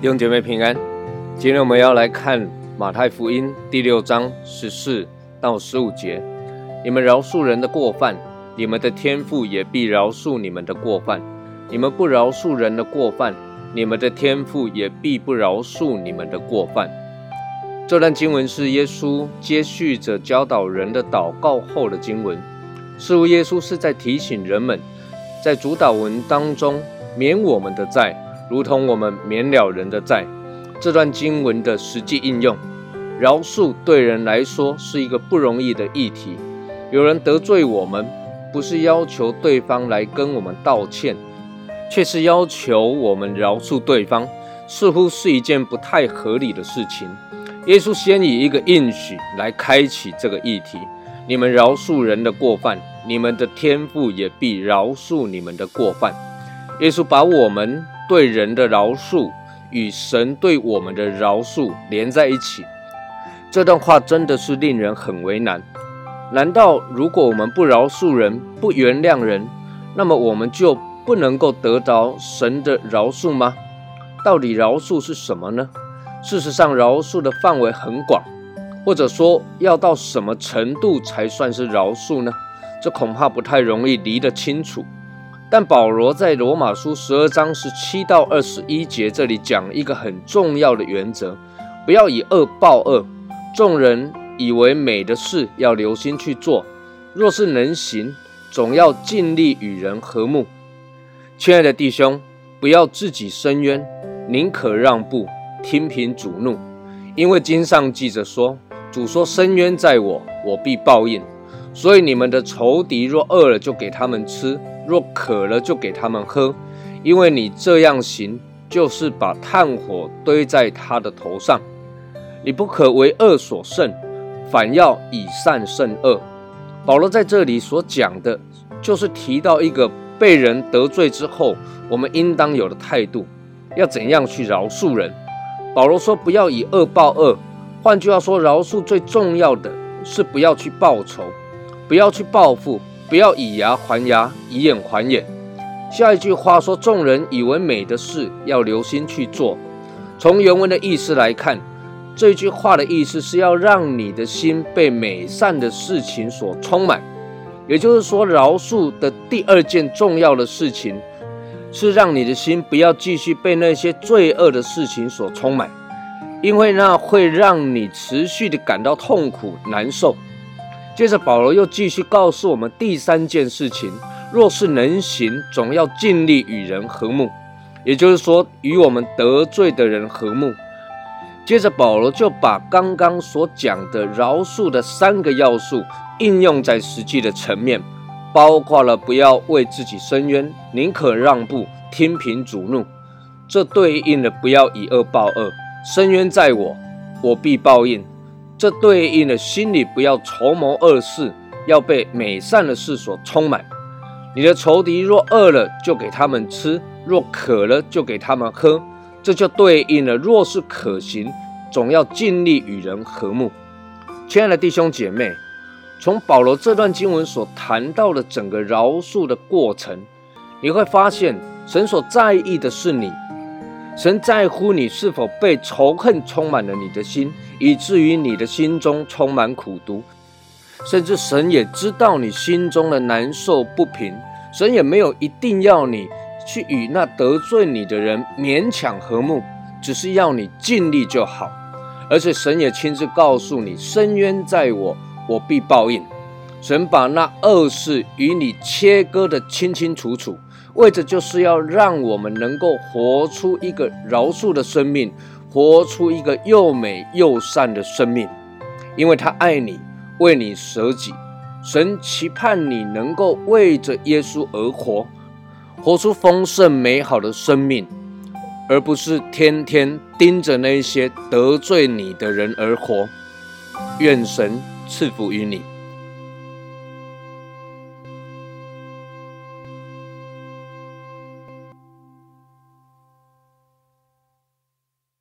弟兄姐妹平安，今天我们要来看马太福音第六章十四到十五节。你们饶恕人的过犯，你们的天父也必饶恕你们的过犯；你们不饶恕人的过犯，你们的天父也必不饶恕你们的过犯。这段经文是耶稣接续着教导人的祷告后的经文，似乎耶稣是在提醒人们，在主导文当中免我们的债。如同我们免了人的债，这段经文的实际应用，饶恕对人来说是一个不容易的议题。有人得罪我们，不是要求对方来跟我们道歉，却是要求我们饶恕对方，似乎是一件不太合理的事情。耶稣先以一个应许来开启这个议题：你们饶恕人的过犯，你们的天父也必饶恕你们的过犯。耶稣把我们。对人的饶恕与神对我们的饶恕连在一起，这段话真的是令人很为难。难道如果我们不饶恕人、不原谅人，那么我们就不能够得到神的饶恕吗？到底饶恕是什么呢？事实上，饶恕的范围很广，或者说要到什么程度才算是饶恕呢？这恐怕不太容易理得清楚。但保罗在罗马书十二章十七到二十一节这里讲一个很重要的原则：不要以恶报恶。众人以为美的事，要留心去做；若是能行，总要尽力与人和睦。亲爱的弟兄，不要自己伸冤，宁可让步，听凭主怒。因为经上记着说：“主说，伸冤在我，我必报应。”所以你们的仇敌若饿了，就给他们吃。若渴了，就给他们喝，因为你这样行，就是把炭火堆在他的头上。你不可为恶所胜，反要以善胜恶。保罗在这里所讲的，就是提到一个被人得罪之后，我们应当有的态度，要怎样去饶恕人。保罗说，不要以恶报恶。换句话说，饶恕最重要的是不要去报仇，不要去报复。不要以牙还牙，以眼还眼。下一句话说：“众人以为美的事，要留心去做。”从原文的意思来看，这句话的意思是要让你的心被美善的事情所充满。也就是说，饶恕的第二件重要的事情，是让你的心不要继续被那些罪恶的事情所充满，因为那会让你持续的感到痛苦难受。接着，保罗又继续告诉我们第三件事情：若是能行，总要尽力与人和睦，也就是说，与我们得罪的人和睦。接着，保罗就把刚刚所讲的饶恕的三个要素应用在实际的层面，包括了不要为自己伸冤，宁可让步，听凭主怒。这对应了不要以恶报恶，伸冤在我，我必报应。这对应了心里不要筹谋恶事，要被美善的事所充满。你的仇敌若饿了，就给他们吃；若渴了，就给他们喝。这就对应了，若是可行，总要尽力与人和睦。亲爱的弟兄姐妹，从保罗这段经文所谈到的整个饶恕的过程，你会发现，神所在意的是你。神在乎你是否被仇恨充满了你的心，以至于你的心中充满苦毒，甚至神也知道你心中的难受不平。神也没有一定要你去与那得罪你的人勉强和睦，只是要你尽力就好。而且神也亲自告诉你：深渊在我，我必报应。神把那恶事与你切割的清清楚楚。为着就是要让我们能够活出一个饶恕的生命，活出一个又美又善的生命，因为他爱你，为你舍己。神期盼你能够为着耶稣而活，活出丰盛美好的生命，而不是天天盯着那些得罪你的人而活。愿神赐福于你。